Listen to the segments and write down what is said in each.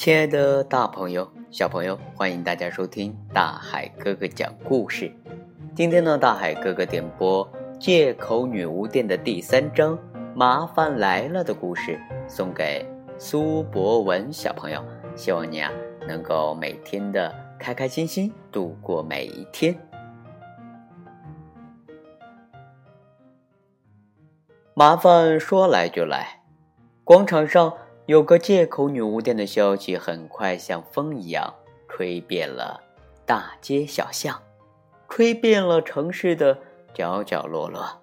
亲爱的大朋友、小朋友，欢迎大家收听大海哥哥讲故事。今天呢，大海哥哥点播《借口女巫店》的第三章《麻烦来了》的故事，送给苏博文小朋友。希望你啊，能够每天的开开心心度过每一天。麻烦说来就来，广场上。有个借口女巫店的消息，很快像风一样吹遍了大街小巷，吹遍了城市的角角落落。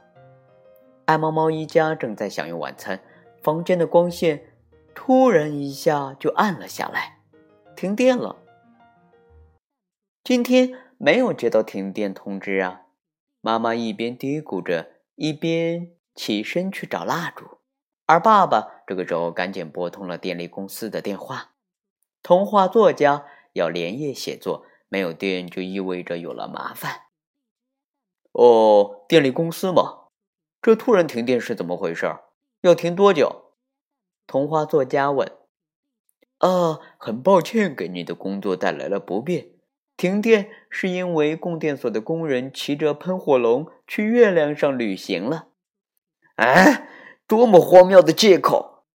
爱猫猫一家正在享用晚餐，房间的光线突然一下就暗了下来，停电了。今天没有接到停电通知啊！妈妈一边嘀咕着，一边起身去找蜡烛。而爸爸这个时候赶紧拨通了电力公司的电话。童话作家要连夜写作，没有电就意味着有了麻烦。哦，电力公司吗？这突然停电是怎么回事？要停多久？童话作家问。啊，很抱歉给你的工作带来了不便。停电是因为供电所的工人骑着喷火龙去月亮上旅行了。哎。多么荒谬的借口！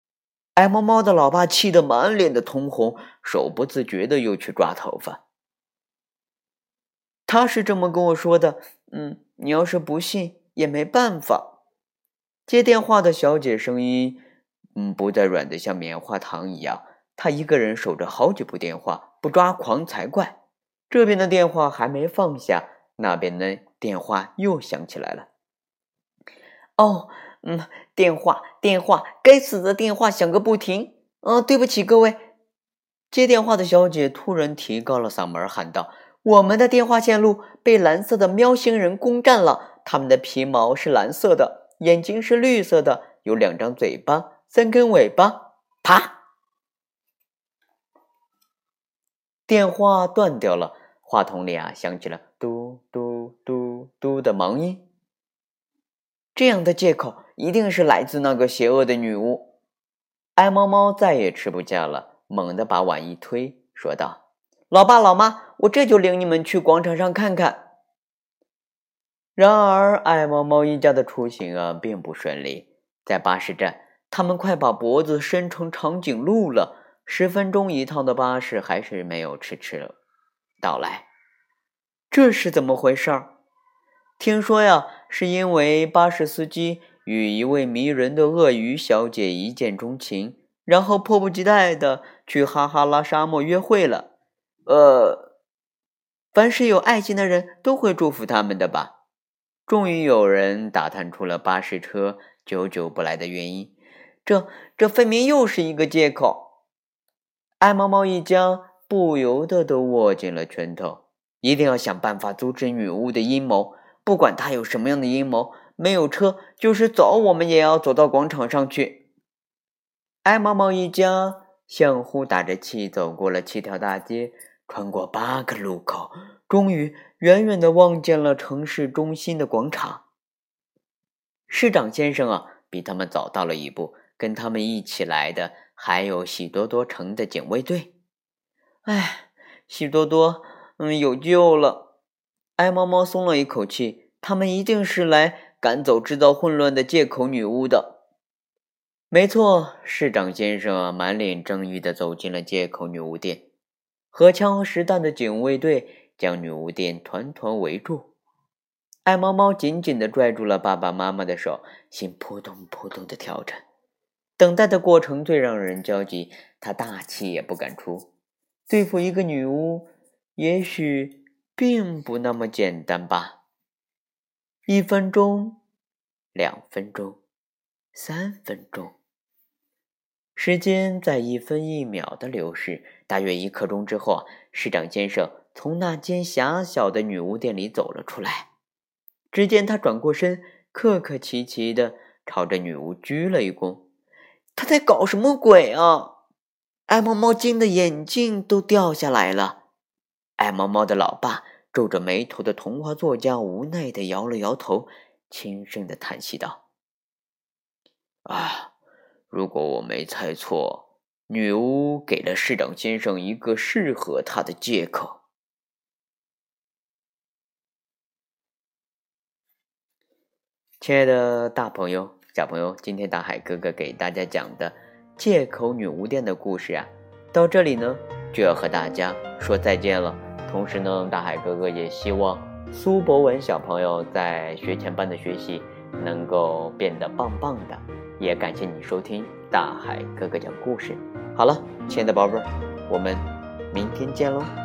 爱猫猫的老爸气得满脸的通红，手不自觉的又去抓头发。他是这么跟我说的。嗯，你要是不信也没办法。接电话的小姐声音，嗯，不再软的像棉花糖一样。她一个人守着好几部电话，不抓狂才怪。这边的电话还没放下，那边的电话又响起来了。哦。嗯，电话，电话，该死的电话响个不停。啊，对不起各位。接电话的小姐突然提高了嗓门喊道：“我们的电话线路被蓝色的喵星人攻占了，他们的皮毛是蓝色的，眼睛是绿色的，有两张嘴巴，三根尾巴。”啪！电话断掉了，话筒里啊响起了嘟嘟嘟嘟的忙音。这样的借口一定是来自那个邪恶的女巫。爱猫猫再也吃不下了，猛地把碗一推，说道：“老爸老妈，我这就领你们去广场上看看。”然而，爱猫猫一家的出行啊，并不顺利。在巴士站，他们快把脖子伸成长颈鹿了。十分钟一趟的巴士还是没有迟迟到来，这是怎么回事儿？听说呀，是因为巴士司机与一位迷人的鳄鱼小姐一见钟情，然后迫不及待的去哈哈拉沙漠约会了。呃，凡是有爱心的人都会祝福他们的吧。终于有人打探出了巴士车久久不来的原因，这这分明又是一个借口。爱猫猫一家不由得都握紧了拳头，一定要想办法阻止女巫的阴谋。不管他有什么样的阴谋，没有车就是走，我们也要走到广场上去。爱猫猫一家相互打着气走过了七条大街，穿过八个路口，终于远远的望见了城市中心的广场。市长先生啊，比他们早到了一步，跟他们一起来的还有喜多多城的警卫队。哎，喜多多，嗯，有救了。爱猫猫松了一口气，他们一定是来赶走制造混乱的借口女巫的。没错，市长先生满脸正义的走进了借口女巫店，荷枪实弹的警卫队将女巫店团团围住。爱猫猫紧紧的拽住了爸爸妈妈的手，心扑通扑通的跳着。等待的过程最让人焦急，他大气也不敢出。对付一个女巫，也许……并不那么简单吧？一分钟，两分钟，三分钟，时间在一分一秒的流逝。大约一刻钟之后，市长先生从那间狭小的女巫店里走了出来。只见他转过身，客客气气的朝着女巫鞠了一躬。他在搞什么鬼啊？爱猫猫惊的眼镜都掉下来了。爱猫猫的老爸皱着眉头的童话作家无奈的摇了摇头，轻声的叹息道：“啊，如果我没猜错，女巫给了市长先生一个适合他的借口。亲爱的大朋友、小朋友，今天大海哥哥给大家讲的借口女巫店的故事啊，到这里呢就要和大家说再见了。同时呢，大海哥哥也希望苏博文小朋友在学前班的学习能够变得棒棒的。也感谢你收听大海哥哥讲故事。好了，亲爱的宝贝儿，我们明天见喽。